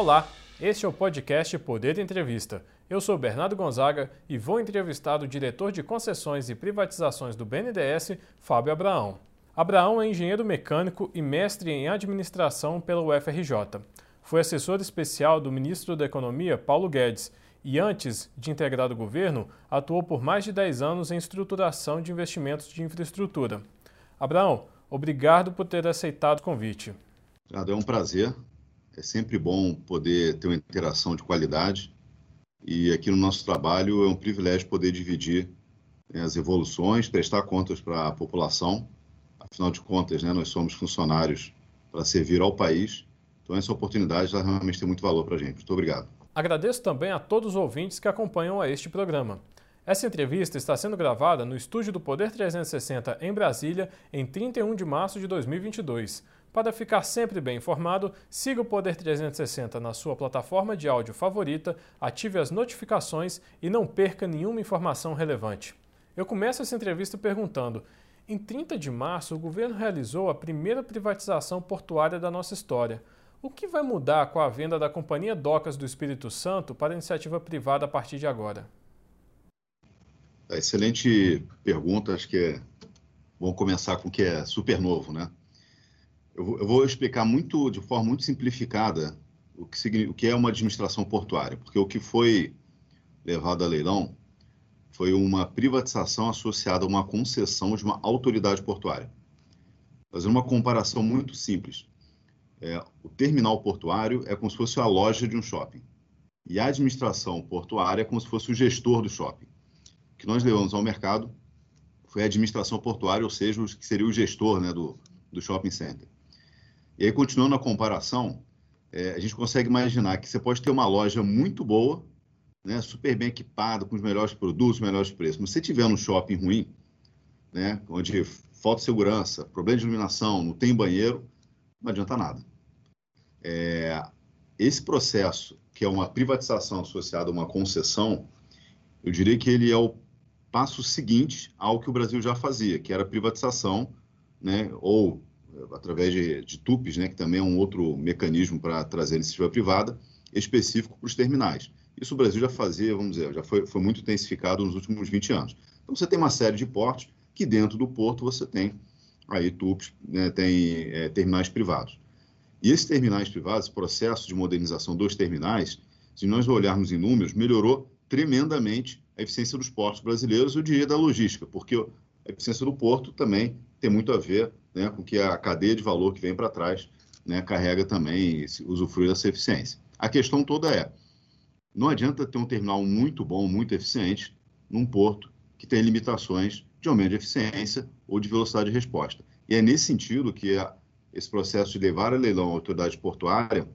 Olá, este é o podcast Poder de Entrevista. Eu sou Bernardo Gonzaga e vou entrevistar o diretor de concessões e privatizações do BNDES, Fábio Abraão. Abraão é engenheiro mecânico e mestre em administração pela UFRJ. Foi assessor especial do ministro da Economia, Paulo Guedes, e antes de integrar o governo, atuou por mais de 10 anos em estruturação de investimentos de infraestrutura. Abraão, obrigado por ter aceitado o convite. É um prazer. É sempre bom poder ter uma interação de qualidade. E aqui no nosso trabalho é um privilégio poder dividir né, as evoluções, prestar contas para a população. Afinal de contas, né, nós somos funcionários para servir ao país. Então, essa oportunidade realmente tem muito valor para a gente. Muito obrigado. Agradeço também a todos os ouvintes que acompanham a este programa. Essa entrevista está sendo gravada no estúdio do Poder 360 em Brasília em 31 de março de 2022. Para ficar sempre bem informado, siga o Poder 360 na sua plataforma de áudio favorita, ative as notificações e não perca nenhuma informação relevante. Eu começo essa entrevista perguntando: em 30 de março, o governo realizou a primeira privatização portuária da nossa história. O que vai mudar com a venda da Companhia Docas do Espírito Santo para iniciativa privada a partir de agora? Excelente pergunta. Acho que é bom começar com o que é super novo, né? Eu, eu vou explicar muito, de forma muito simplificada, o que, o que é uma administração portuária, porque o que foi levado a leilão foi uma privatização associada a uma concessão de uma autoridade portuária. Fazendo uma comparação muito simples. É, o terminal portuário é como se fosse a loja de um shopping. E a administração portuária é como se fosse o gestor do shopping. O que nós levamos ao mercado foi a administração portuária, ou seja, o que seria o gestor né, do, do shopping center. E aí, continuando a comparação, é, a gente consegue imaginar que você pode ter uma loja muito boa, né, super bem equipada, com os melhores produtos, melhores preços. Mas se tiver um shopping ruim, né, onde falta segurança, problema de iluminação, não tem banheiro, não adianta nada. É, esse processo, que é uma privatização associada a uma concessão, eu diria que ele é o passo seguinte ao que o Brasil já fazia, que era privatização, né, ou através de, de TUPs, né, que também é um outro mecanismo para trazer iniciativa privada, específico para os terminais. Isso o Brasil já fazia, vamos dizer, já foi, foi muito intensificado nos últimos 20 anos. Então, você tem uma série de portos que dentro do porto você tem aí TUPs, né, tem é, terminais privados. E esses terminais privados, esse processo de modernização dos terminais, se nós olharmos em números, melhorou tremendamente a eficiência dos portos brasileiros, eu diria da logística, porque a eficiência do porto também tem muito a ver né, com que a cadeia de valor que vem para trás né, carrega também, usufrui dessa eficiência. A questão toda é, não adianta ter um terminal muito bom, muito eficiente, num porto que tem limitações de aumento de eficiência ou de velocidade de resposta. E é nesse sentido que a, esse processo de levar a leilão à autoridade portuária,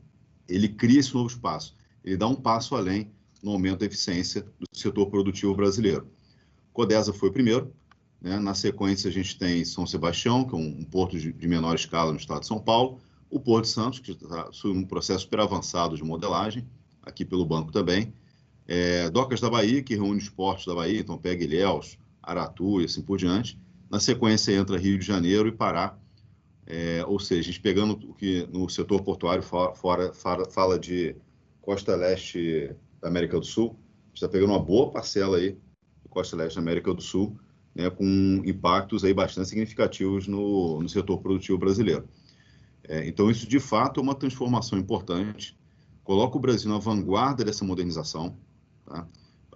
ele cria esse novo espaço. Ele dá um passo além no aumento da eficiência do setor produtivo brasileiro. Codesa foi o primeiro. Né? Na sequência, a gente tem São Sebastião, que é um, um porto de, de, menor escala no estado de São Paulo. O Porto de Santos, que está sob um processo super avançado de modelagem, aqui pelo banco também. É, Docas da Bahia, que reúne os portos da Bahia, então pega Ilhéus, Aratu e assim por diante. Na sequência entra Rio de Janeiro e Pará, é, ou seja, a gente pegando o que no setor portuário fora, fora, fala de costa leste da América do Sul, a gente está pegando uma boa parcela aí do costa leste da América do Sul, né, com impactos aí bastante significativos no, no setor produtivo brasileiro. É, então, isso de fato é uma transformação importante, coloca o Brasil na vanguarda dessa modernização. Tá?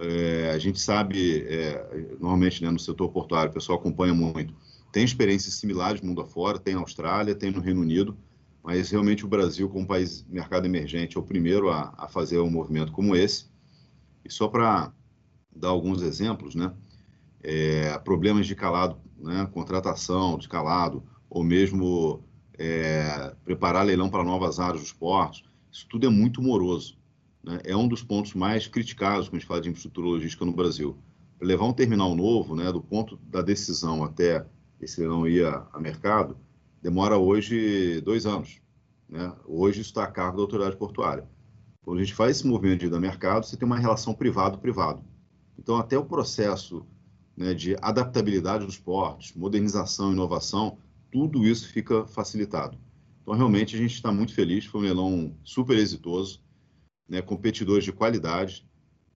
É, a gente sabe, é, normalmente né, no setor portuário, o pessoal acompanha muito, tem experiências similares mundo afora, tem na Austrália, tem no Reino Unido, mas realmente o Brasil, como país mercado emergente, é o primeiro a, a fazer um movimento como esse. E só para dar alguns exemplos, né? É, problemas de calado, né? contratação de calado, ou mesmo é, preparar leilão para novas áreas dos portos, isso tudo é muito moroso. Né? É um dos pontos mais criticados quando a gente fala de infraestrutura logística no Brasil. Levar um terminal novo, né, do ponto da decisão até esse não ia a mercado, demora hoje dois anos. Né? Hoje isso está a cargo da autoridade portuária. Quando a gente faz esse movimento de ir a mercado, você tem uma relação privado-privado. Então, até o processo né, de adaptabilidade dos portos, modernização, inovação, tudo isso fica facilitado. Então, realmente, a gente está muito feliz. Foi um leilão super exitoso. né, competidores de qualidade,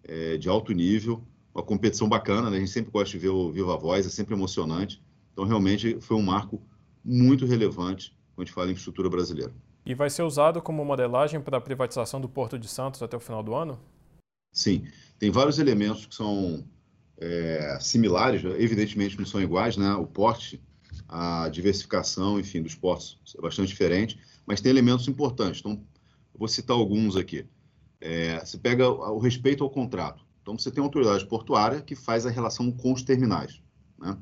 é, de alto nível, uma competição bacana, né? a gente sempre gosta de ver o Viva Voz, é sempre emocionante. Então, realmente, foi um marco muito relevante quando a gente fala em infraestrutura brasileira. E vai ser usado como modelagem para a privatização do Porto de Santos até o final do ano? Sim, tem vários elementos que são é, similares, evidentemente não são iguais, né? O porte, a diversificação, enfim, dos portos é bastante diferente, mas tem elementos importantes. Então, vou citar alguns aqui. É, você pega o respeito ao contrato. Então, você tem uma autoridade portuária que faz a relação com os terminais. Né?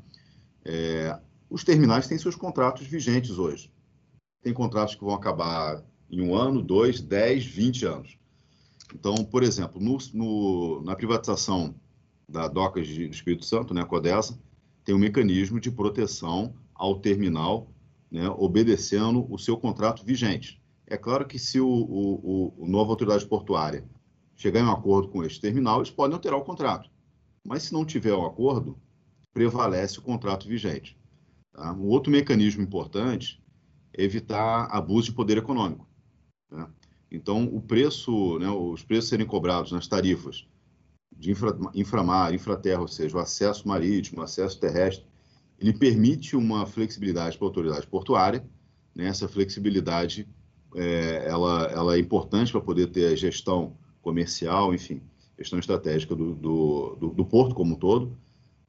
É, os terminais têm seus contratos vigentes hoje. Tem contratos que vão acabar em um ano, dois, dez, vinte anos. Então, por exemplo, no, no, na privatização da Docas de Espírito Santo, né, a CODESA, tem um mecanismo de proteção ao terminal, né, obedecendo o seu contrato vigente. É claro que se o, o, o nova autoridade portuária chegar em um acordo com este terminal, eles podem alterar o contrato. Mas se não tiver um acordo, prevalece o contrato vigente. Tá? Um outro mecanismo importante é evitar abuso de poder econômico. Né? Então, o preço, né, os preços serem cobrados nas tarifas de infra, inframar, infraterra, ou seja, o acesso marítimo, o acesso terrestre, ele permite uma flexibilidade para a autoridade portuária. Né? Essa flexibilidade é, ela, ela é importante para poder ter a gestão comercial, enfim, gestão estratégica do, do, do, do porto como um todo,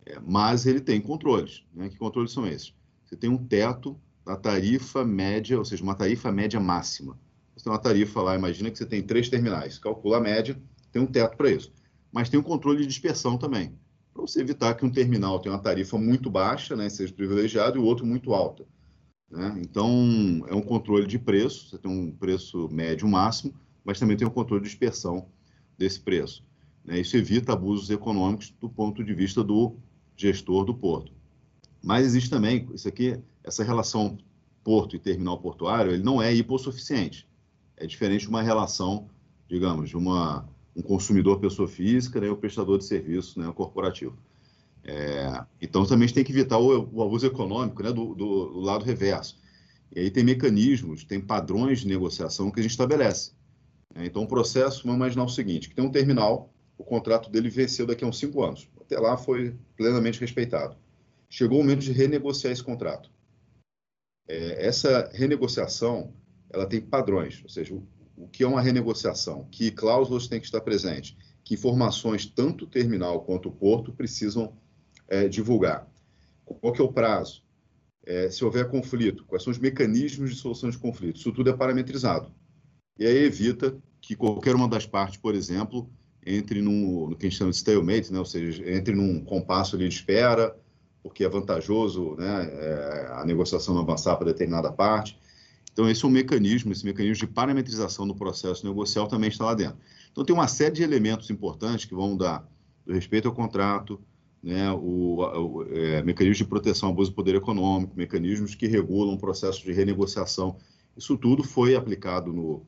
é, mas ele tem controles. Né? Que controles são esses? Você tem um teto da tarifa média, ou seja, uma tarifa média máxima. Você tem uma tarifa lá, imagina que você tem três terminais, calcula a média, tem um teto para isso. Mas tem um controle de dispersão também, para você evitar que um terminal tenha uma tarifa muito baixa, né, seja privilegiado, e o outro muito alta. Né? Então, é um controle de preço, você tem um preço médio máximo, mas também tem um controle de dispersão desse preço. Né? Isso evita abusos econômicos do ponto de vista do gestor do porto. Mas existe também, isso aqui, essa relação porto e terminal portuário, ele não é hipossuficiente. É diferente de uma relação, digamos, de uma, um consumidor pessoa física né, o prestador de serviço né, corporativo. É, então, também a gente tem que evitar o, o abuso econômico né, do, do, do, lado reverso. E aí tem mecanismos, tem padrões de negociação que a gente estabelece. É, então, o processo, vamos imaginar o seguinte, que tem um terminal, o contrato dele venceu daqui a uns cinco anos. Até lá foi plenamente respeitado. Chegou o momento de renegociar esse contrato. É, essa renegociação, ela tem padrões, ou seja, o, o que é uma renegociação, que cláusulas têm que estar presentes, que informações tanto o terminal quanto o porto precisam é, divulgar. Qual é o prazo? É, se houver conflito, quais são os mecanismos de solução de conflito? Isso tudo é parametrizado. E aí evita que qualquer uma das partes, por exemplo, entre no, no que a gente chama de stalemate, né? ou seja, entre num compasso de espera, porque é vantajoso né, é, a negociação avançar para determinada parte. Então, esse é um mecanismo, esse mecanismo de parametrização do processo negocial também está lá dentro. Então, tem uma série de elementos importantes que vão dar respeito ao contrato, né, o, o é, mecanismo de proteção abuso do poder econômico, mecanismos que regulam o processo de renegociação. Isso tudo foi aplicado no,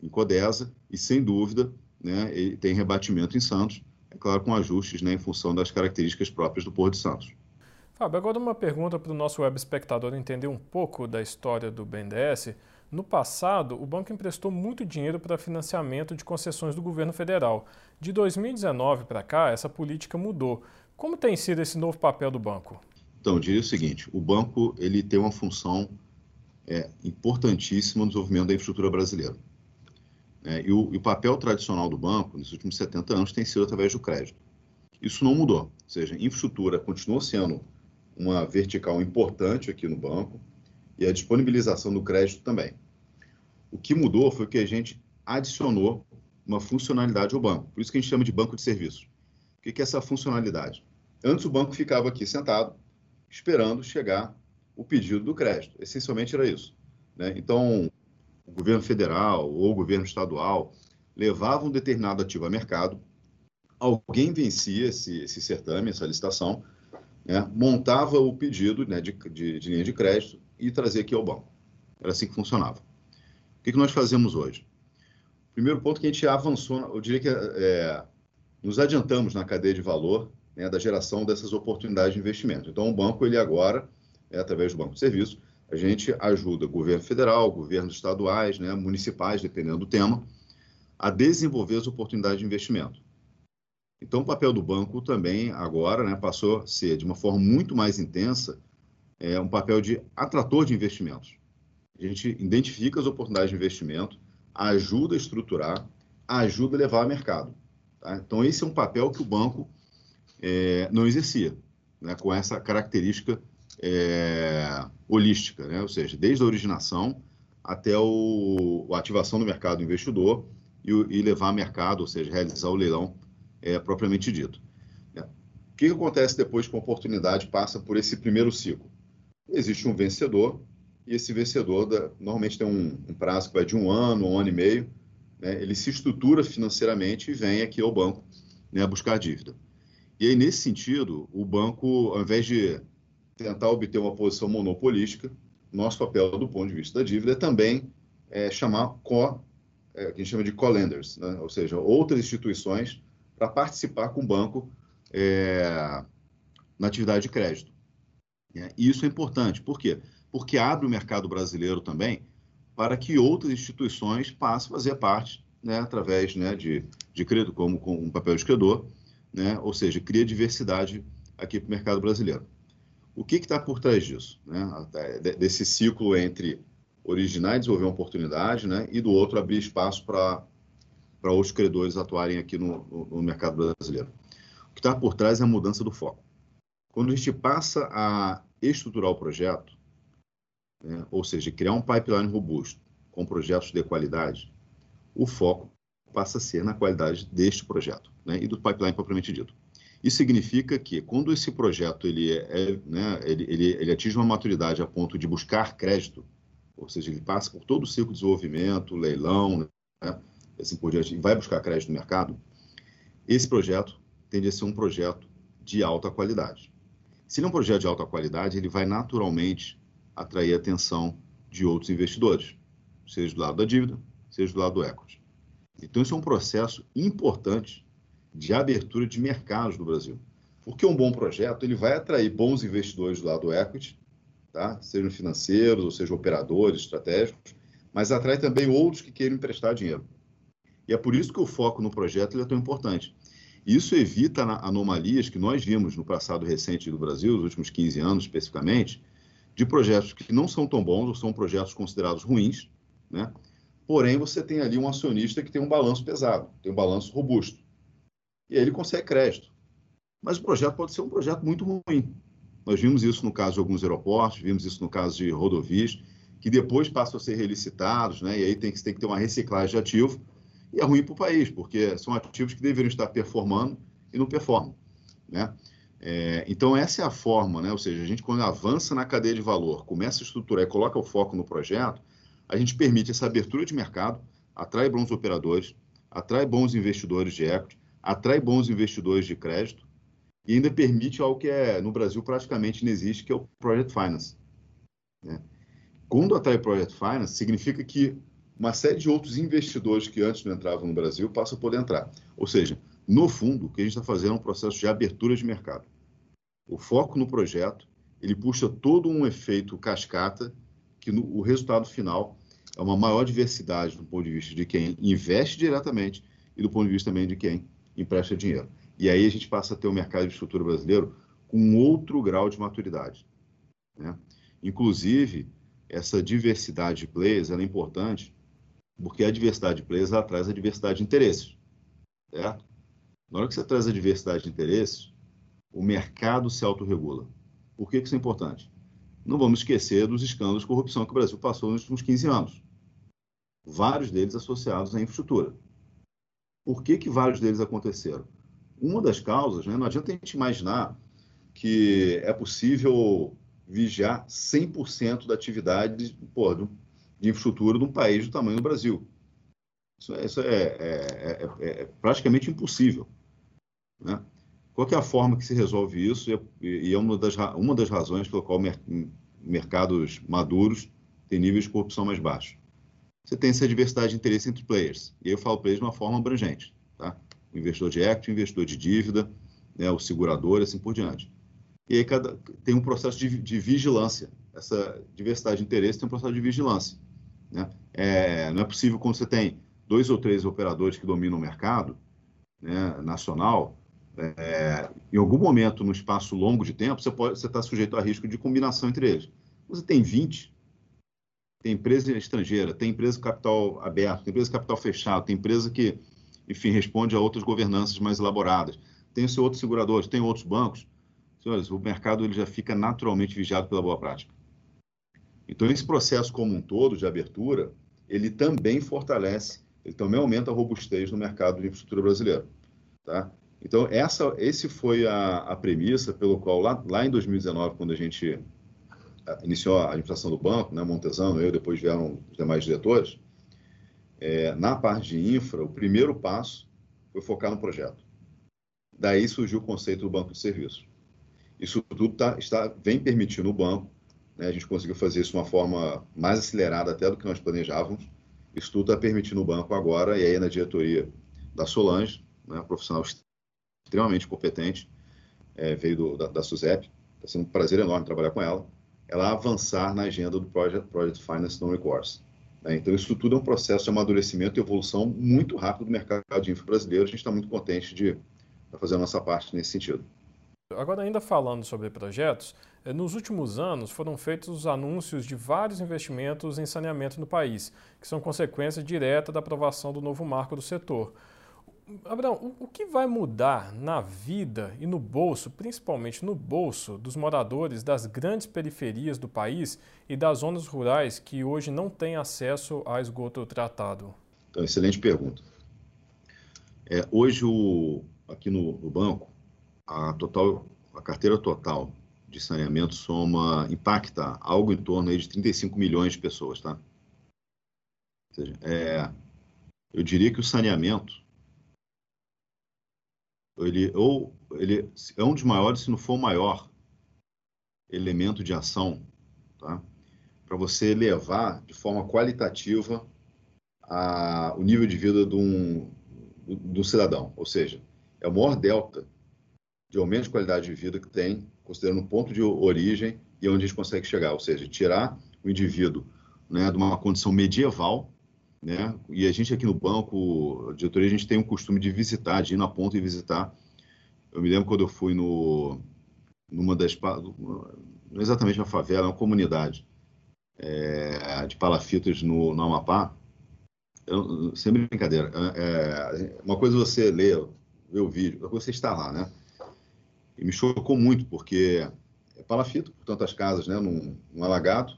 em Codesa e, sem dúvida, né, tem rebatimento em Santos, é claro, com ajustes né, em função das características próprias do Porto de Santos. Fábio, agora uma pergunta para o nosso web espectador entender um pouco da história do BNDES. No passado, o banco emprestou muito dinheiro para financiamento de concessões do governo federal. De 2019 para cá, essa política mudou. Como tem sido esse novo papel do banco? Então, eu diria o seguinte: o banco ele tem uma função é, importantíssima no desenvolvimento da infraestrutura brasileira. É, e, o, e, o, papel tradicional do banco, nos últimos 70 anos, tem sido através do crédito. Isso não mudou. Ou seja, infraestrutura continuou sendo uma vertical importante aqui no banco e a disponibilização do crédito também. O que mudou foi que a gente adicionou uma funcionalidade ao banco. Por isso que a gente chama de banco de serviços. O que é essa funcionalidade? Antes o banco ficava aqui sentado, esperando chegar o pedido do crédito. Essencialmente era isso. Né? Então, o governo federal ou o governo estadual levava um determinado ativo a mercado, alguém vencia esse, esse certame, essa licitação, né, montava o pedido né, de, de, de, linha de crédito e trazia aqui ao banco. Era assim que funcionava. O que, que nós fazemos hoje? Primeiro ponto que a gente avançou, eu diria que é, nos adiantamos na cadeia de valor né, da geração dessas oportunidades de investimento. Então, o banco, ele agora, é, através do banco de serviço, a gente ajuda o governo federal, governos estaduais, né, municipais, dependendo do tema, a desenvolver as oportunidades de investimento. Então, o papel do banco também agora né, passou a ser, de uma forma muito mais intensa, é, um papel de atrator de investimentos. A gente identifica as oportunidades de investimento, ajuda a estruturar, ajuda a levar ao mercado. Tá? Então, esse é um papel que o banco é, não exercia, né, com essa característica é, holística, né? ou seja, desde a originação até o, a ativação do mercado investidor e, e levar ao mercado, ou seja, realizar o leilão é, propriamente dito. É. O que, que acontece depois que a oportunidade passa por esse primeiro ciclo? Existe um vencedor, e esse vencedor da, normalmente tem um, um, prazo que vai de um ano, um ano e meio, né? ele se estrutura financeiramente e vem aqui ao banco né, buscar dívida. E aí, nesse sentido, o banco, ao invés de tentar obter uma posição monopolística, nosso papel do ponto de vista da dívida é também é, chamar co, é, que a gente chama de co-lenders, né? ou seja, outras instituições para participar com o banco é, na atividade de crédito. É, e isso é importante. Por quê? Porque abre o mercado brasileiro também para que outras instituições passem a fazer parte, né, através né, de, de crédito, como com um papel de credor, né, ou seja, cria diversidade aqui para o mercado brasileiro. O que está por trás disso? Né, desse ciclo entre originar e desenvolver uma oportunidade, né, e do outro abrir espaço para para outros credores atuarem aqui no, no, no mercado brasileiro. O que está por trás é a mudança do foco. Quando a gente passa a estruturar o projeto, né, ou seja, criar um pipeline robusto com projetos de qualidade, o foco passa a ser na qualidade deste projeto né, e do pipeline propriamente dito. Isso significa que quando esse projeto ele, é, é, né, ele, ele, ele atinge uma maturidade a ponto de buscar crédito, ou seja, ele passa por todo o ciclo de desenvolvimento, leilão, né, assim por diante, e vai buscar crédito no mercado, esse projeto tende a ser um projeto de alta qualidade. Se ele é um projeto de alta qualidade, ele vai naturalmente atrair a atenção de outros investidores, seja do lado da dívida, seja do lado do equity. Então, isso é um processo importante de abertura de mercados no Brasil. Porque um bom projeto ele vai atrair bons investidores do lado do equity, tá? sejam financeiros, ou sejam operadores estratégicos, mas atrai também outros que queiram emprestar dinheiro. E é por isso que o foco no projeto é tão importante. Isso evita anomalias que nós vimos no passado recente do Brasil, nos últimos 15 anos especificamente, de projetos que não são tão bons ou são projetos considerados ruins, né? porém você tem ali um acionista que tem um balanço pesado, tem um balanço robusto. E aí ele consegue crédito. Mas o projeto pode ser um projeto muito ruim. Nós vimos isso no caso de alguns aeroportos, vimos isso no caso de rodovias, que depois passam a ser relicitados, né? e aí tem que, tem que ter uma reciclagem de ativo, e é ruim para o país, porque são ativos que deveriam estar performando e não performam. Né? É, então, essa é a forma, né? ou seja, a gente, quando avança na cadeia de valor, começa a estruturar e coloca o foco no projeto, a gente permite essa abertura de mercado, atrai bons operadores, atrai bons investidores de equity, atrai bons investidores de crédito e ainda permite algo que é, no Brasil praticamente não existe, que é o Project Finance. Né? Quando atrai Project Finance, significa que uma série de outros investidores que antes não entravam no Brasil passam a poder entrar. Ou seja, no fundo, o que a gente está fazendo é um processo de abertura de mercado. O foco no projeto, ele puxa todo um efeito cascata, que no, o resultado final é uma maior diversidade do ponto de vista de quem investe diretamente e do ponto de vista também de quem empresta dinheiro. E aí a gente passa a ter o um mercado de estrutura brasileiro com outro grau de maturidade. Né? Inclusive, essa diversidade de players é importante porque a diversidade de ela traz a diversidade de interesses. Certo? Na hora que você traz a diversidade de interesses, o mercado se autorregula. Por que, isso é importante? Não vamos esquecer dos escândalos de corrupção que o Brasil passou nos últimos 15 anos. Vários deles associados à infraestrutura. Por que, que vários deles aconteceram? Uma das causas, né, não adianta a gente imaginar que é possível vigiar 100% da atividade pô, de infraestrutura de um país do tamanho do Brasil. Isso, é, isso é, é, é, é praticamente impossível. Né? Qual é a forma que se resolve isso? E é uma das, uma das razões pela qual mer mercados maduros têm níveis de corrupção mais baixos. Você tem essa diversidade de interesse entre players. E eu falo players de uma forma abrangente. Tá? O investidor de equity, o investidor de dívida, né, o segurador, assim por diante. E aí cada, tem um processo de, de vigilância. Essa diversidade de interesse tem um processo de vigilância. Né? É, não é possível quando você tem dois ou três operadores que dominam o mercado né, nacional, é, em algum momento, no espaço longo de tempo, você está sujeito a risco de combinação entre eles. Você tem 20, tem empresa estrangeira, tem empresa capital aberto, tem empresa capital fechado, tem empresa que, enfim, responde a outras governanças mais elaboradas. Tem o seu outro segurador, tem outros bancos. Senhores, o mercado ele já fica naturalmente vigiado pela boa prática. Então, esse processo como um todo de abertura, ele também fortalece, ele também aumenta a robustez no mercado de infraestrutura brasileiro. Tá? Então, essa, esse foi a, a premissa pelo qual, lá, lá, em 2019, quando a gente iniciou a administração do banco, né, Montesano, eu, depois vieram os demais diretores, é, na parte de infra, o primeiro passo foi focar no projeto. Daí surgiu o conceito do banco de serviço. Isso tudo tá, está, vem permitindo o banco né? A gente conseguiu fazer isso de uma forma mais acelerada até do que nós planejávamos. Isso tudo está permitindo o banco agora, e aí na diretoria da Solange, né, profissional extremamente competente, é, veio do, da, da SUSEP, está sendo um prazer enorme trabalhar com ela, ela avançar na agenda do Project, Project Finance Non Recourse. Né? Então, isso tudo é um processo de amadurecimento e evolução muito rápido do mercado de infra brasileiro. A gente está muito contente de fazer a nossa parte nesse sentido. Agora, ainda falando sobre projetos, eh, nos últimos anos foram feitos os anúncios de vários investimentos em saneamento no país, que são consequência direta da aprovação do novo marco do setor. Abraão, o que vai mudar na vida e no bolso, principalmente no bolso, dos moradores das grandes periferias do país e das zonas rurais que hoje não têm acesso a esgoto tratado? Então, excelente pergunta. É, hoje, o, aqui no, no banco, a total, a carteira total de saneamento soma, impacta algo em torno aí de 35 milhões de pessoas, tá? Ou seja, é, eu diria que o saneamento ele ou ele é um dos maiores, se não for o maior elemento de ação, tá? Para você elevar de forma qualitativa a, o nível de vida de um, do, do cidadão, ou seja, é o maior delta de aumento de qualidade de vida que tem, considerando o ponto de origem e onde a gente consegue chegar, ou seja, tirar o indivíduo né, de uma condição medieval, né, e a gente aqui no banco, a diretoria, a gente tem o costume de visitar, de ir na ponta e visitar. Eu me lembro quando eu fui no, numa das, não exatamente uma favela, uma comunidade é, de palafitas no, no Amapá, eu, sem brincadeira, é, uma coisa é você ler, ver o vídeo, é você estar lá, né? E me chocou muito, porque é palafito, portanto, as casas, né, num, num alagado.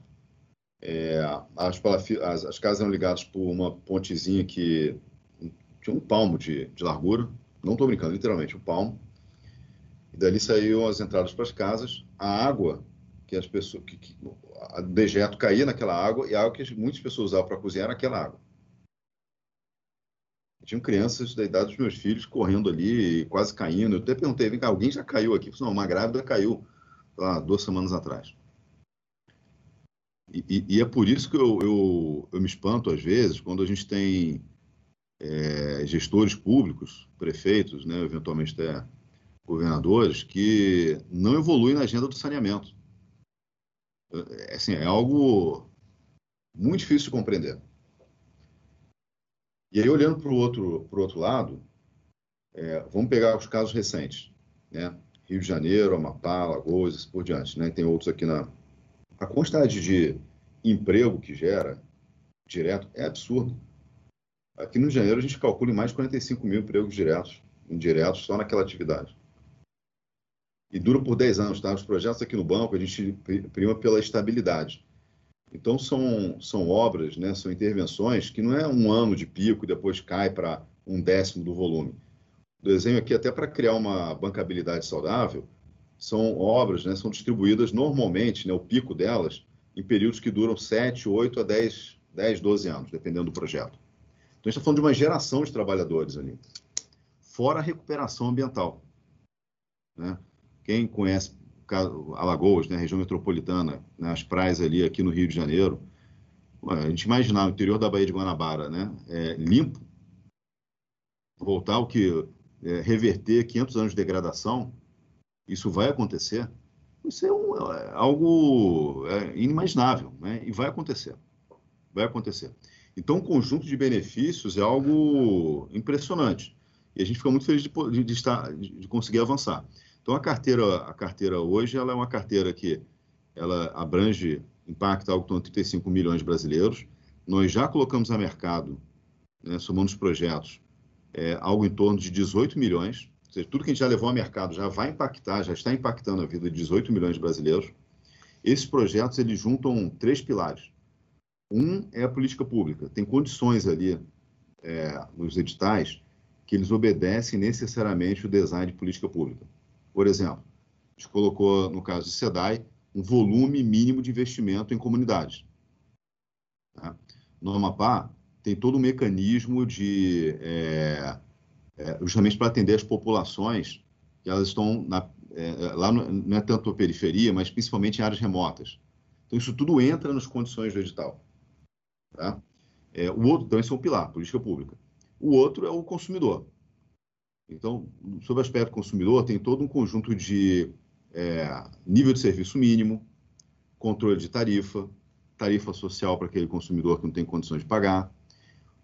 É, as, as, as, casas eram ligadas por uma pontezinha que tinha um palmo de, de largura. Não estou brincando, literalmente, um palmo. E dali saíam as entradas para as casas. A água que as pessoas. Que, que, a dejeto caía naquela água e a água que muitas pessoas usavam para cozinhar era aquela água. Tinham crianças da idade dos meus filhos correndo ali, quase caindo. Eu até perguntei, vem cá, alguém já caiu aqui? Não, uma grávida caiu lá duas semanas atrás. E, e, e é por isso que eu, eu, eu, me espanto, às vezes, quando a gente tem é, gestores públicos, prefeitos, né, eventualmente até governadores, que não evoluem na agenda do saneamento. É, assim, é algo muito difícil de compreender. E aí, olhando para o outro, outro lado, é, vamos pegar os casos recentes, né? Rio de Janeiro, Amapá, Alagoas, assim por diante, né? Tem outros aqui na... A quantidade de emprego que gera direto é absurdo. Aqui no Rio de Janeiro, a gente calcula em mais de 45 mil empregos diretos, indiretos, só naquela atividade. E dura por 10 anos, tá? Os projetos aqui no banco, a gente prima pela estabilidade. Então, são, são obras, né, são intervenções que não é um ano de pico e depois cai para um décimo do volume. O desenho aqui, até para criar uma bancabilidade saudável, são obras, né, são distribuídas normalmente, né, o pico delas, em períodos que duram 7, 8 a 10, 10 12 anos, dependendo do projeto. Então, a gente está falando de uma geração de trabalhadores ali. Fora a recuperação ambiental. Né? Quem conhece Alagoas, né, região metropolitana, né, as praias ali aqui no Rio de Janeiro, a gente imaginar o interior da Baía de Guanabara, né, é, limpo, voltar ao que é, reverter 500 anos de degradação, isso vai acontecer? Isso é, um, é algo é, inimaginável, né, e vai acontecer, vai acontecer. Então, o conjunto de benefícios é algo impressionante. E a gente fica muito feliz de, de, estar, de conseguir avançar. Então, a carteira, a carteira hoje ela é uma carteira que ela abrange, impacta algo de 35 milhões de brasileiros. Nós já colocamos a mercado, né, somando os projetos, é, algo em torno de 18 milhões. Ou seja, tudo que a gente já levou ao mercado já vai impactar, já está impactando a vida de 18 milhões de brasileiros. Esses projetos eles juntam três pilares. Um é a política pública. Tem condições ali é, nos editais que eles obedecem necessariamente o design de política pública. Por exemplo, a gente colocou, no caso de SEDAI, um volume mínimo de investimento em comunidades. Tá? No Amapá, tem todo um mecanismo de, é, é, justamente para atender as populações que elas estão na, é, lá, no, não é tanto a periferia, mas principalmente em áreas remotas. Então, isso tudo entra nas condições do edital. Tá? É, o outro, então, esse é um pilar, política pública. O outro é o consumidor. Então, sobre o aspecto consumidor, tem todo um conjunto de é, nível de serviço mínimo, controle de tarifa, tarifa social para aquele consumidor que não tem condições de pagar.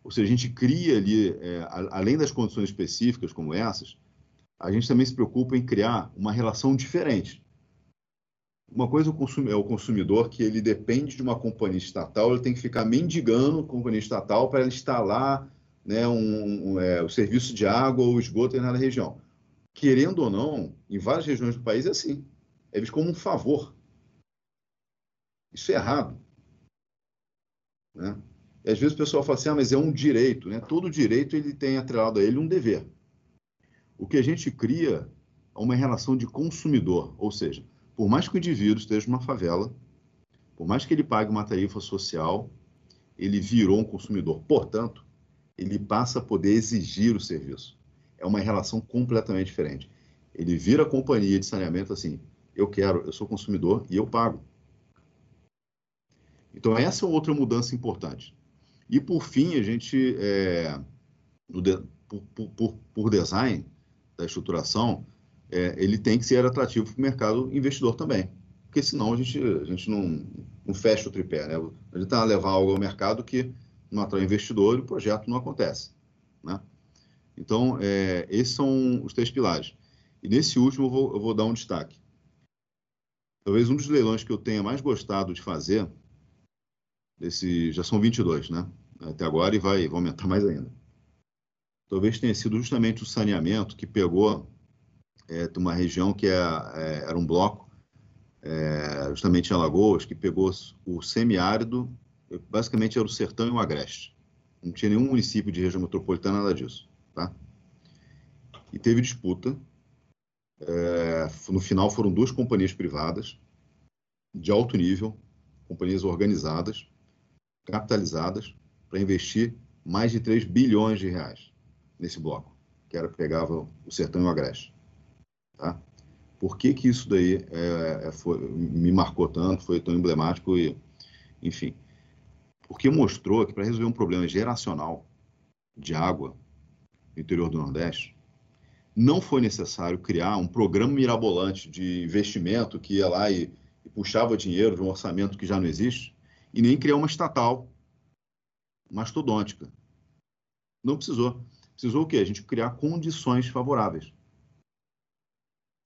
Ou seja, a gente cria ali, é, além das condições específicas como essas, a gente também se preocupa em criar uma relação diferente uma coisa é o consumidor que ele depende de uma companhia estatal, ele tem que ficar mendigando a companhia estatal para ele instalar né, um, é, o serviço de água ou esgoto na região. Querendo ou não, em várias regiões do país é assim. É visto como um favor. Isso é errado. Né? E às vezes o pessoal fala assim, ah, mas é um direito. Né? Todo direito ele tem atrelado a ele um dever. O que a gente cria é uma relação de consumidor, ou seja, por mais que o indivíduo esteja numa favela, por mais que ele pague uma tarifa social, ele virou um consumidor. Portanto, ele passa a poder exigir o serviço. É uma relação completamente diferente. Ele vira companhia de saneamento assim: eu quero, eu sou consumidor e eu pago. Então, essa é outra mudança importante. E, por fim, a gente, é, por, por, por design da estruturação, é, ele tem que ser atrativo para o mercado investidor também. Porque senão a gente, a gente não, não fecha o tripé. Né? A gente está a levar algo ao mercado que não atrai investidor e o projeto não acontece. Né? Então, é, esses são os três pilares. E nesse último eu vou, eu vou dar um destaque. Talvez um dos leilões que eu tenha mais gostado de fazer, desse, já são 22, né? Até agora e vai, vai aumentar mais ainda. Talvez tenha sido justamente o saneamento que pegou é, de uma região que é, é, era um bloco, é, justamente em Alagoas, que pegou o semiárido, basicamente era o sertão e o agreste. Não tinha nenhum município de região metropolitana, nada disso. Tá? E teve disputa. É, no final foram duas companhias privadas, de alto nível, companhias organizadas, capitalizadas, para investir mais de 3 bilhões de reais nesse bloco, que era pegava o sertão e o agreste. Tá? Por que, que isso daí é, é, foi, me marcou tanto, foi tão emblemático e, enfim, porque mostrou que para resolver um problema geracional de água no interior do Nordeste, não foi necessário criar um programa mirabolante de investimento que ia lá e, e puxava dinheiro de um orçamento que já não existe, e nem criar uma estatal mastodôntica. Não precisou. Precisou o quê? A gente criar condições favoráveis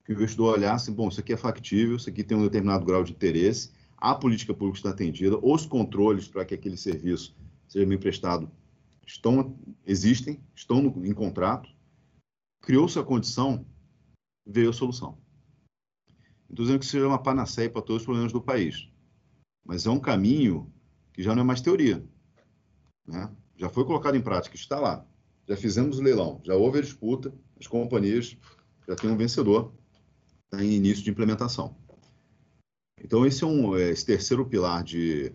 que o investidor olhasse, bom, isso aqui é factível, isso aqui tem um determinado grau de interesse, a política pública está atendida, os controles para que aquele serviço seja bem prestado estão, existem, estão no, em contrato, criou-se a condição, veio a solução. Não estou dizendo que seja uma panaceia para todos os problemas do país, mas é um caminho que já não é mais teoria. Né? Já foi colocado em prática, está lá. Já fizemos o leilão, já houve a disputa, as companhias já têm um vencedor está em início de implementação. Então, esse é um, é, esse terceiro pilar de,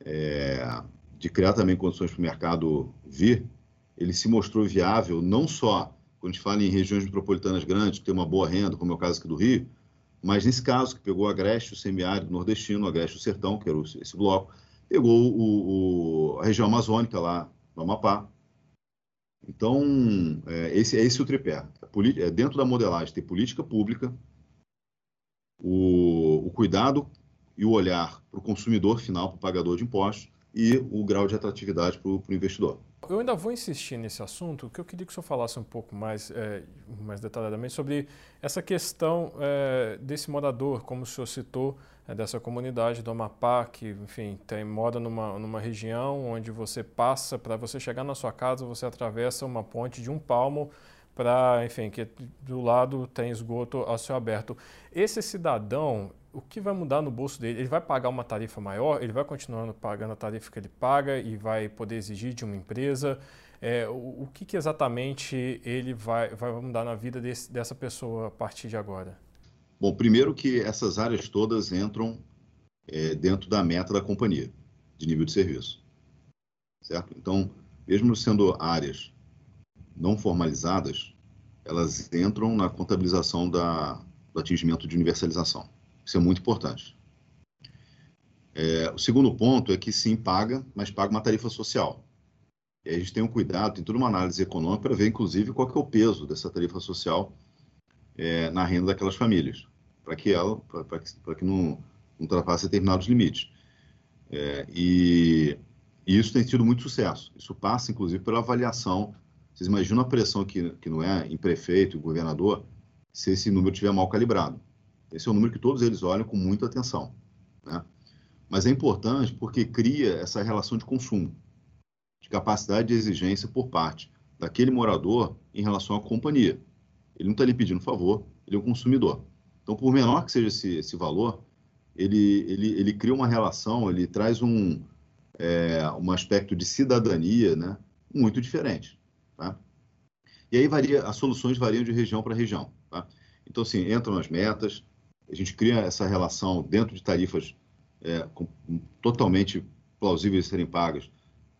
é, de criar também condições para o mercado vir, ele se mostrou viável não só quando a gente fala em regiões metropolitanas grandes, que tem uma boa renda, como é o caso aqui do Rio, mas nesse caso, que pegou o Agreste, o semiárido nordestino, o Agreste, o Sertão, que era esse bloco, pegou o, o, a região amazônica lá no Amapá, então, é, esse, é esse o tripé. É, dentro da modelagem, tem política pública, o, o cuidado e o olhar para o consumidor final, para o pagador de impostos, e o grau de atratividade para o investidor. Eu ainda vou insistir nesse assunto, que eu queria que o senhor falasse um pouco mais, é, mais detalhadamente sobre essa questão é, desse morador, como o senhor citou, é, dessa comunidade do Amapá, que, enfim, tem, mora numa, numa região onde você passa, para você chegar na sua casa, você atravessa uma ponte de um palmo para, enfim, que do lado tem esgoto a céu aberto. Esse cidadão, o que vai mudar no bolso dele? Ele vai pagar uma tarifa maior? Ele vai continuando pagando a tarifa que ele paga e vai poder exigir de uma empresa? É, o, o que, que, exatamente ele vai, vai mudar na vida desse, dessa pessoa a partir de agora? Bom, primeiro que essas áreas todas entram é, dentro da meta da companhia, de nível de serviço. Certo? Então, mesmo sendo áreas não formalizadas, elas entram na contabilização da, do atingimento de universalização. Isso é muito importante. É, o segundo ponto é que sim, paga, mas paga uma tarifa social. E a gente tem um cuidado, tem toda uma análise econômica para ver, inclusive, qual é o peso dessa tarifa social é, na renda daquelas famílias, para que ela, para que, que não, ultrapasse determinados limites. É, e, e, isso tem tido muito sucesso. Isso passa, inclusive, pela avaliação. Vocês imaginam a pressão que, que não é em prefeito e governador se esse número estiver mal calibrado. Esse é um número que todos eles olham com muita atenção. Né? Mas é importante porque cria essa relação de consumo, de capacidade de exigência por parte daquele morador em relação à companhia. Ele não está lhe pedindo favor, ele é um consumidor. Então, por menor que seja esse, esse valor, ele, ele, ele cria uma relação, ele traz um, é, um aspecto de cidadania né, muito diferente. Tá? E aí varia, as soluções variam de região para região. Tá? Então, assim, entram as metas, a gente cria essa relação dentro de tarifas é, com, totalmente plausíveis de serem pagas,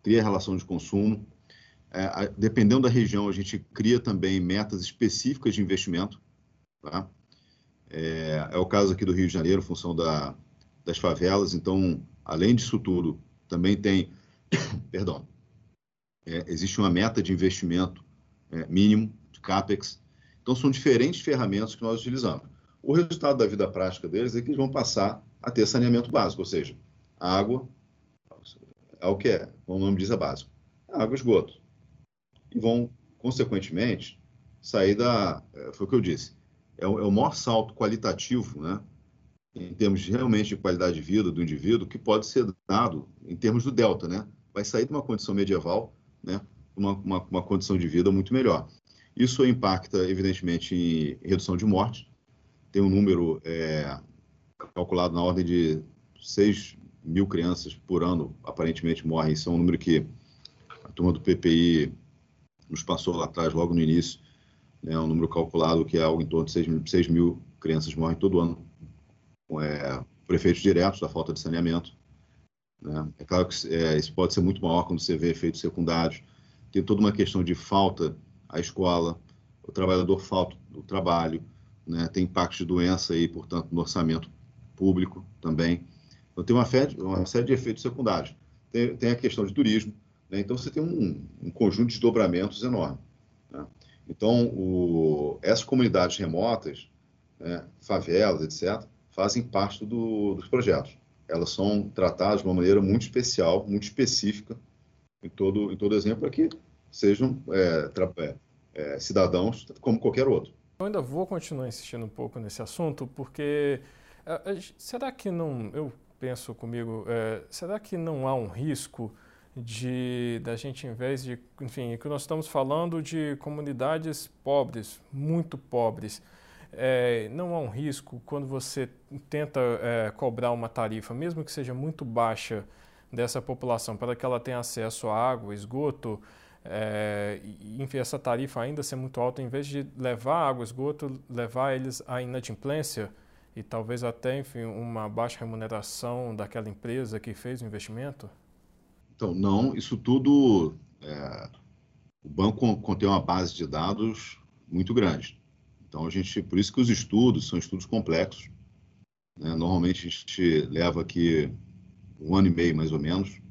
cria a relação de consumo. É, a, dependendo da região, a gente cria também metas específicas de investimento. Tá? É, é, o caso aqui do Rio de Janeiro, função da, das favelas. Então, além disso tudo, também tem, perdão, é, existe uma meta de investimento é, mínimo, de CAPEX. Então, são diferentes ferramentas que nós utilizamos. O resultado da vida prática deles é que eles vão passar a ter saneamento básico, ou seja, água é o que é, o nome diz, é básico, água e esgoto. E vão, consequentemente, sair da, é, foi o que eu disse, é o, é o maior salto qualitativo, né, em termos de, realmente de qualidade de vida do indivíduo, que pode ser dado em termos do delta, né? Vai sair de uma condição medieval, né, uma, uma, uma condição de vida muito melhor. Isso impacta, evidentemente, em redução de morte, tem um número é, calculado na ordem de 6 mil crianças por ano, aparentemente morrem. Isso é um número que a turma do PPI nos passou lá atrás, logo no início. É um número calculado que é algo em torno de 6 mil, 6 mil crianças morrem todo ano é, prefeitos diretos da falta de saneamento. Né? É claro que é, isso pode ser muito maior quando você vê efeitos secundários. Tem toda uma questão de falta à escola, o trabalhador falta do trabalho, né? tem impacto de doença aí, portanto, no orçamento público também. Então, tem uma, uma série de efeitos secundários. Tem, tem a questão de turismo, né? então você tem um, um, conjunto de desdobramentos enorme. Né? Então, o, essas comunidades remotas, né, favelas, etc., fazem parte do, dos projetos. Elas são tratadas de uma maneira muito especial, muito específica, em todo, em todo exemplo, para que sejam é, é, é, cidadãos como qualquer outro. Eu ainda vou continuar insistindo um pouco nesse assunto, porque é, será que não, eu penso comigo, é, será que não há um risco de da gente, em vez de, enfim, que nós estamos falando de comunidades pobres, muito pobres, é, não há um risco quando você tenta é, cobrar uma tarifa, mesmo que seja muito baixa dessa população, para que ela tenha acesso à água, esgoto, é, enfim, essa tarifa ainda ser muito alta, em vez de levar água, esgoto, levar eles à inadimplência e talvez até, enfim, uma baixa remuneração daquela empresa que fez o investimento? Então, não, isso tudo, é, o banco contém uma base de dados muito grande. Então, a gente, por isso que os estudos são estudos complexos. Né? Normalmente, a gente leva aqui um ano e meio, mais ou menos,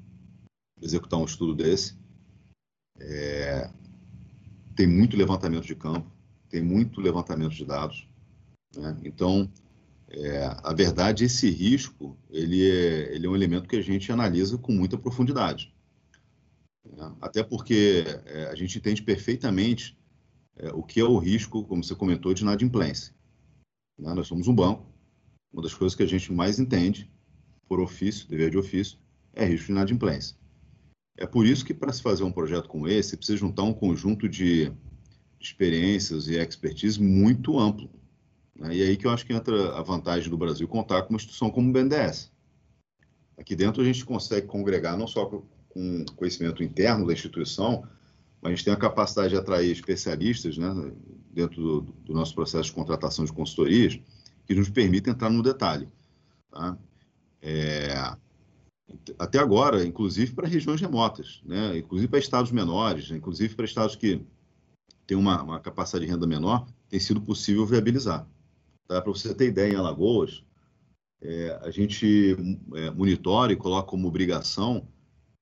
executar um estudo desse. É, tem muito levantamento de campo, tem muito levantamento de dados. Né? Então, É, a verdade, esse risco, ele é, ele é um elemento que a gente analisa com muita profundidade. É, até porque é, a gente entende perfeitamente é, o que é o risco, como você comentou, de inadimplência. Né? Nós somos um banco, uma das coisas que a gente mais entende, por ofício, dever de ofício, é risco de inadimplência. É por isso que, para se fazer um projeto como esse, precisa juntar um conjunto de experiências e expertise muito amplo. Né? E aí que eu acho que entra a vantagem do Brasil contar com uma instituição como o BNDES. Aqui dentro a gente consegue congregar não só com conhecimento interno da instituição, a gente tem a capacidade de atrair especialistas né, dentro do, do nosso processo de contratação de consultorias que nos permitem entrar no detalhe. Tá? É, até agora, inclusive para regiões remotas, né? inclusive para estados menores, inclusive para estados que têm uma, uma capacidade de renda menor, tem sido possível viabilizar. Tá? Para você ter ideia, em Alagoas, é, a gente é, monitora e coloca como obrigação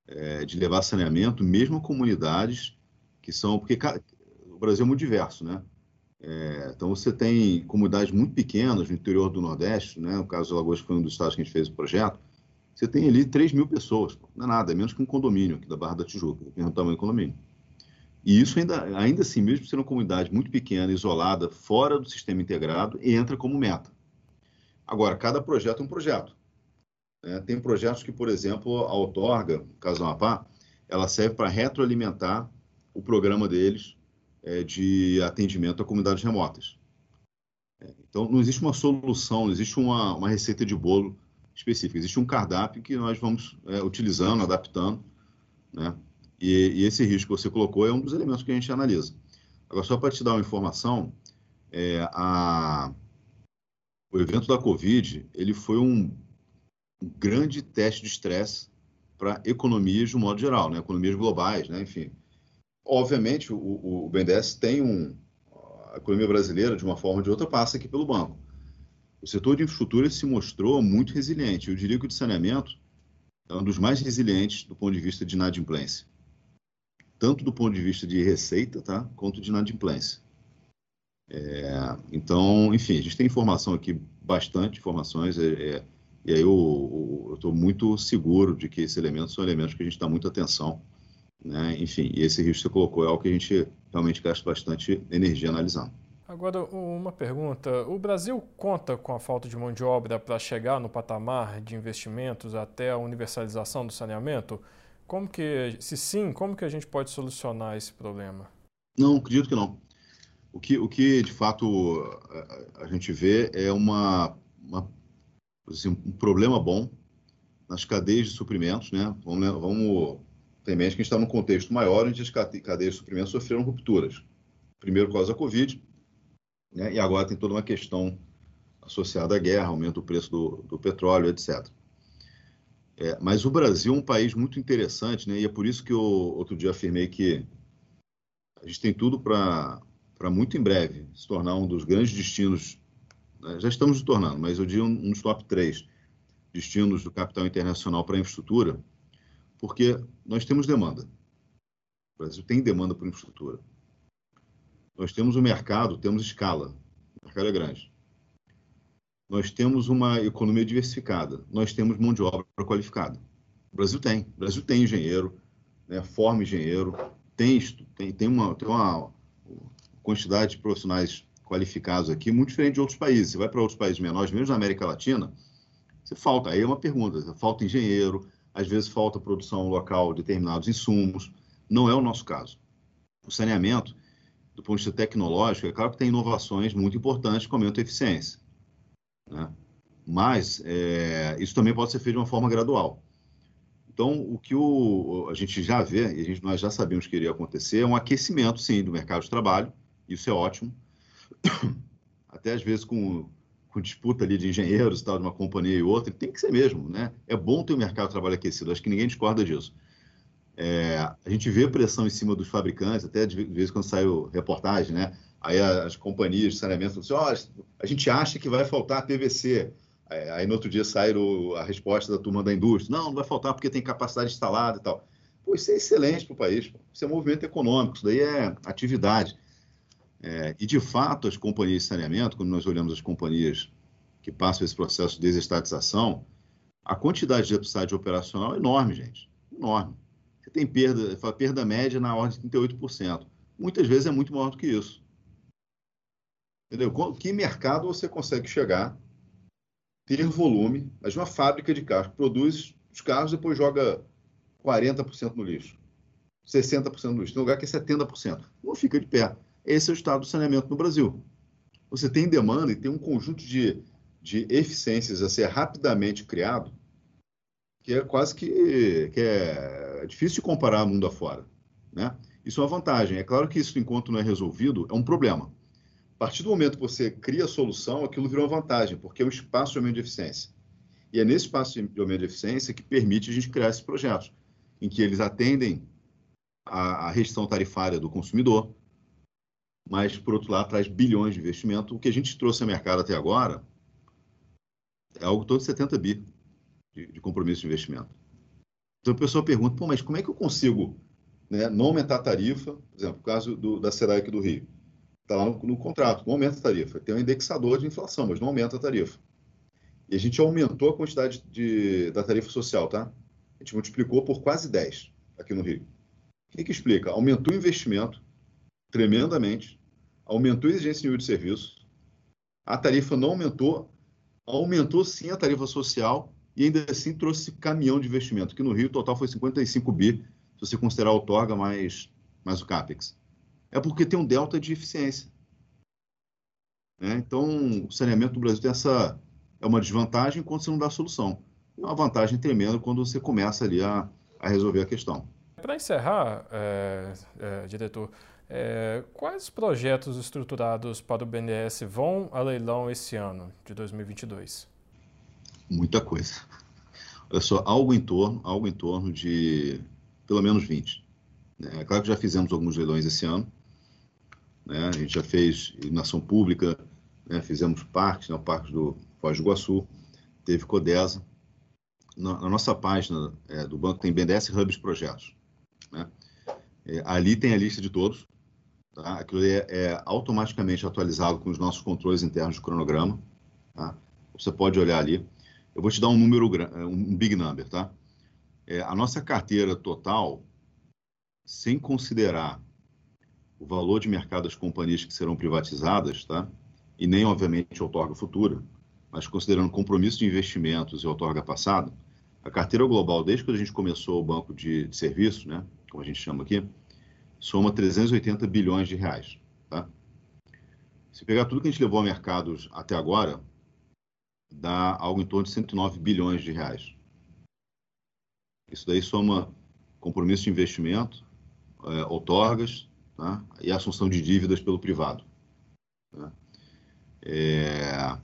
é, de levar saneamento, mesmo comunidades que são. Porque o Brasil é muito diverso, né? É, então você tem comunidades muito pequenas no interior do Nordeste, né? No caso de Alagoas foi um dos estados que a gente fez o projeto. Você tem ali 3 mil pessoas, não é nada, é menos que um condomínio aqui da Barra da Tijuca, é o tamanho do condomínio. E isso ainda, ainda assim, mesmo sendo uma comunidade muito pequena, isolada, fora do sistema integrado, entra como meta. Agora, cada projeto é um projeto. Né? Tem projetos que, por exemplo, a Outorga, caso Amapá, ela serve para retroalimentar o programa deles é, de atendimento a comunidades remotas. É, então, não existe uma solução, não existe uma, uma receita de bolo específica. Existe um cardápio que nós vamos é, utilizando, adaptando, né? E, e, esse risco que você colocou é um dos elementos que a gente analisa. Agora, só para te dar uma informação, é, a, o evento da Covid ele foi um, um grande teste de estresse para economias de um modo geral, né? economias globais, né? enfim. Obviamente, o, o BNDES tem um... A economia brasileira, de uma forma ou de outra, passa aqui pelo banco. O setor de infraestrutura se mostrou muito resiliente. Eu diria que o de saneamento é um dos mais resilientes do ponto de vista de inadimplência tanto do ponto de vista de receita, tá, quanto de inadimplência. É, então, enfim, a gente tem informação aqui, bastante informações, é, é, e aí eu estou muito seguro de que esses elementos são elementos que a gente dá muita atenção, né? enfim, e esse risco que você colocou é algo que a gente realmente gasta bastante energia analisando. Agora, uma pergunta: o Brasil conta com a falta de mão de obra para chegar no patamar de investimentos até a universalização do saneamento? Como que, se sim, como que a gente pode solucionar esse problema? Não, acredito que não. O que, o que de fato a, a gente vê é uma, uma assim, um problema bom nas cadeias de suprimentos, né? Vamos, vamos ter em mente que a gente está num contexto maior onde as cadeias de suprimentos sofreram rupturas. Primeiro por causa da Covid, né? e agora tem toda uma questão associada à guerra, aumento do preço do, do petróleo, etc. É, mas o Brasil é um país muito interessante, né? E é por isso que eu outro dia afirmei que a gente tem tudo para muito em breve se tornar um dos grandes destinos. Né? Já estamos nos tornando, mas eu diria um, dos top três destinos do capital internacional para infraestrutura, porque nós temos demanda. O Brasil tem demanda por infraestrutura. Nós temos o mercado, temos escala. O mercado é grande nós temos uma economia diversificada, nós temos mão de obra qualificada. O Brasil tem, o Brasil tem engenheiro, né, forma engenheiro, tem, tem, tem, uma, tem uma quantidade de profissionais qualificados aqui muito diferente de outros países. Você vai para outros países menores, mesmo na América Latina, você falta. Aí é uma pergunta: falta engenheiro, às vezes falta produção local de determinados insumos. Não é o nosso caso. O saneamento, do ponto de vista tecnológico, é claro que tem inovações muito importantes que aumentam a eficiência. Né? Mas é, isso também pode ser feito de uma forma gradual. Então, o que o, a gente já vê, e a gente, nós já sabíamos que iria acontecer, é um aquecimento, sim, do mercado de trabalho, isso é ótimo. Até às vezes com, com disputa ali de engenheiros, tal, de uma companhia e outra, tem que ser mesmo, né? É bom ter um mercado de trabalho aquecido, acho que ninguém discorda disso. É, a gente vê pressão em cima dos fabricantes, até de vez em quando saiu reportagem, né? Aí as companhias de saneamento falam assim, oh, a gente acha que vai faltar PVC. Aí no outro dia sai a resposta da turma da indústria, não, não vai faltar porque tem capacidade instalada e tal. Pô, isso é excelente para o país, pô. isso é movimento econômico, isso daí é atividade. É, e, de fato, as companhias de saneamento, quando nós olhamos as companhias que passam esse processo de desestatização, a quantidade de upside operacional é enorme, gente. Enorme. Você tem perda, perda média na ordem de 38%. Muitas vezes é muito maior do que isso. Entendeu? Que mercado você consegue chegar, ter volume, mas uma fábrica de carros produz os carros e depois joga 40% no lixo, 60% no lixo. Tem lugar que é 70%. Não fica de pé. Esse é o estado do saneamento no Brasil. Você tem demanda e tem um conjunto de, de eficiências a ser rapidamente criado que é quase que, que é difícil de comparar mundo afora. Né? Isso é uma vantagem. É claro que isso, enquanto não é resolvido, é um problema. A partir do momento que você cria a solução, aquilo virou uma vantagem, porque é um espaço de aumento de eficiência. E é nesse espaço de aumento de eficiência que permite a gente criar esses projetos, em que eles atendem a restrição tarifária do consumidor, mas, por outro lado, traz bilhões de investimento. O que a gente trouxe ao mercado até agora é algo todo de 70 bi de, de compromisso de investimento. Então, a pessoa pergunta, Pô, mas como é que eu consigo né, não aumentar a tarifa? Por exemplo, o caso do, da Seraic do Rio. Está lá no, no, contrato, não aumenta a tarifa. Tem um indexador de inflação, mas não aumenta a tarifa. E a gente aumentou a quantidade de, da tarifa social, tá? A gente multiplicou por quase 10 aqui no Rio. O que, que explica? Aumentou o investimento tremendamente, aumentou a exigência de nível de serviço, a tarifa não aumentou, aumentou sim a tarifa social e ainda assim trouxe caminhão de investimento, que no Rio o total foi 55 bi, se você considerar o Torga mais, mais o CAPEX. É porque tem um delta de eficiência. Né? Então, o saneamento do Brasil tem essa, é uma desvantagem quando você não dá solução. É uma vantagem tremenda quando você começa ali a, a resolver a questão. Para encerrar, é, é, diretor, é, quais projetos estruturados para o BNDES vão a leilão esse ano, de 2022? muita coisa. Olha só, algo em torno, algo em torno de pelo menos 20. É claro que já fizemos alguns leilões esse ano. Né? A gente já fez iluminação pública, né? fizemos parques, né? o do Foz do Iguaçu, teve Codesa. Na, na nossa página é, do banco tem BNDES Hubs Projetos. Né? É, ali tem a lista de todos. Tá? Aquilo é, é, automaticamente atualizado com os nossos controles internos de cronograma. Tá? Você pode olhar ali. Eu vou te dar um número, é, um big number, tá? É, a nossa carteira total, sem considerar o valor de mercado das companhias que serão privatizadas, tá? E nem, obviamente, outorga futura, mas considerando compromisso de investimentos e outorga passada, a carteira global, desde que a gente começou o banco de, de serviços, né? Como a gente chama aqui, soma 380 bilhões de reais, tá? Se pegar tudo que a gente levou ao mercado até agora, dá algo em torno de 109 bilhões de reais. Isso daí soma compromisso de investimento, é, outorgas tá? e assunção de dívidas pelo privado. Tá? É...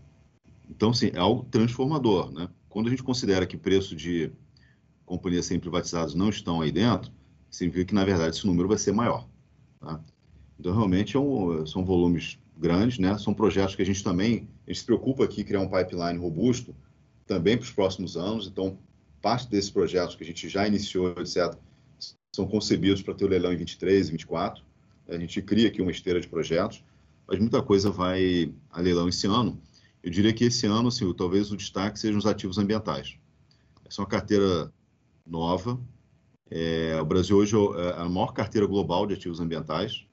Então, sim, é algo transformador. Né? Quando a gente considera que preço de companhias sem privatizadas não estão aí dentro, significa que, na verdade, esse número vai ser maior. Tá? Então, realmente, é um, são volumes grandes, né? São projetos que a gente também, a gente se preocupa aqui em criar um pipeline robusto também para os próximos anos. Então, parte desses projetos que a gente já iniciou, etc., são concebidos para ter o leilão em 23 e 24. A gente cria aqui uma esteira de projetos, mas muita coisa vai a leilão esse ano. Eu diria que esse ano, assim, talvez o destaque sejam os ativos ambientais. Essa é uma carteira nova. É, o Brasil hoje é a maior carteira global de ativos ambientais.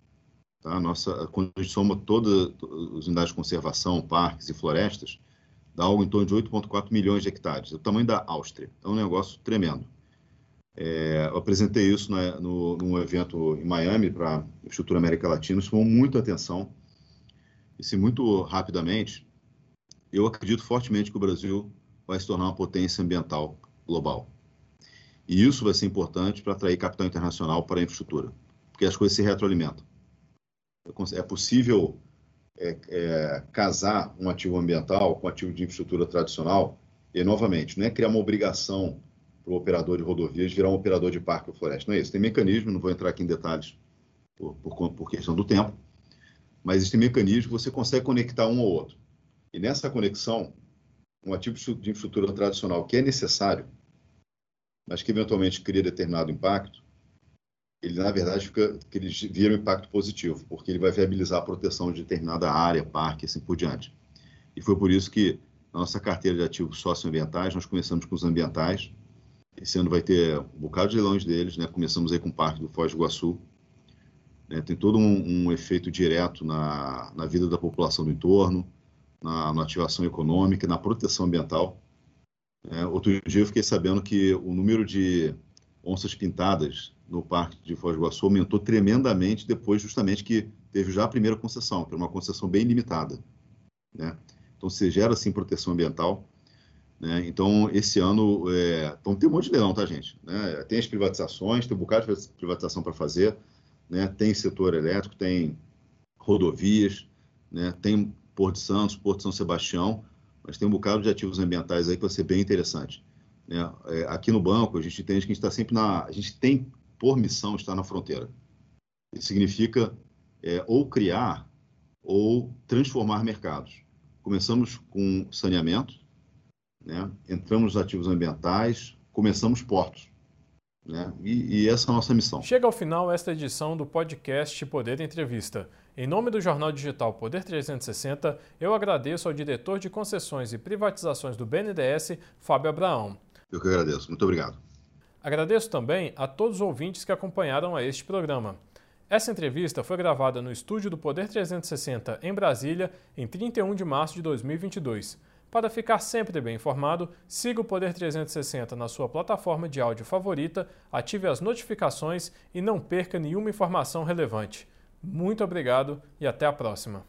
Tá? Nossa, quando a gente soma todas as unidades de conservação, parques e florestas, dá algo em torno de 8,4 milhões de hectares. É o tamanho da Áustria. É um negócio tremendo. É, eu apresentei isso né, no, num evento em Miami para o Instituto América Latina, isso chamou muita atenção. E se muito rapidamente, eu acredito fortemente que o Brasil vai se tornar uma potência ambiental global. E isso vai ser importante para atrair capital internacional para a infraestrutura, porque as coisas se retroalimentam é possível é, é, casar um ativo ambiental com um ativo de infraestrutura tradicional e, novamente, não é criar uma obrigação para o operador de rodovias virar um operador de parque ou floresta. Não é isso. Tem mecanismo, não vou entrar aqui em detalhes por, por, por questão do tempo, mas existe mecanismo que você consegue conectar um ao outro. E nessa conexão, um ativo de infraestrutura tradicional que é necessário, mas que eventualmente cria determinado impacto, ele na verdade fica ele vira um impacto positivo, porque ele vai viabilizar a proteção de determinada área, parque, assim por diante. E foi por isso que na nossa carteira de ativos socioambientais, nós começamos com os ambientais. Esse ano vai ter um bocado de leilões deles, né? Começamos aí com o Parque do Foz do Iguaçu. Né? Tem todo um, um, efeito direto na, na vida da população do entorno, na, na ativação econômica, na proteção ambiental. É, outro dia eu fiquei sabendo que o número de onças pintadas no Parque de Foz do Iguaçu aumentou tremendamente depois justamente que teve já a primeira concessão, que era uma concessão bem limitada. Né? Então, se gera, sim, proteção ambiental. Né? Então, esse ano, é... então, tem um monte de leilão, tá, gente? Né? Tem as privatizações, tem um bocado de privatização para fazer, né? tem setor elétrico, tem rodovias, né? tem Porto de Santos, Porto de São Sebastião, mas tem um bocado de ativos ambientais aí que vai ser bem interessante. Né? É, aqui no banco, a gente entende que a gente está sempre na... A gente tem, por missão, estar na fronteira. Isso significa é, ou criar ou transformar mercados. Começamos com saneamento, né? entramos nos ativos ambientais, começamos portos. Né? E, e, essa é a nossa missão. Chega ao final esta edição do podcast Poder Entrevista. Em nome do jornal digital Poder 360, eu agradeço ao diretor de concessões e privatizações do BNDES, Fábio Abraão. Eu que agradeço. Muito obrigado. Agradeço também a todos os ouvintes que acompanharam a este programa. Essa entrevista foi gravada no estúdio do Poder 360 em Brasília em 31 de março de 2022. Para ficar sempre bem informado, siga o Poder 360 na sua plataforma de áudio favorita, ative as notificações e não perca nenhuma informação relevante. Muito obrigado e até a próxima.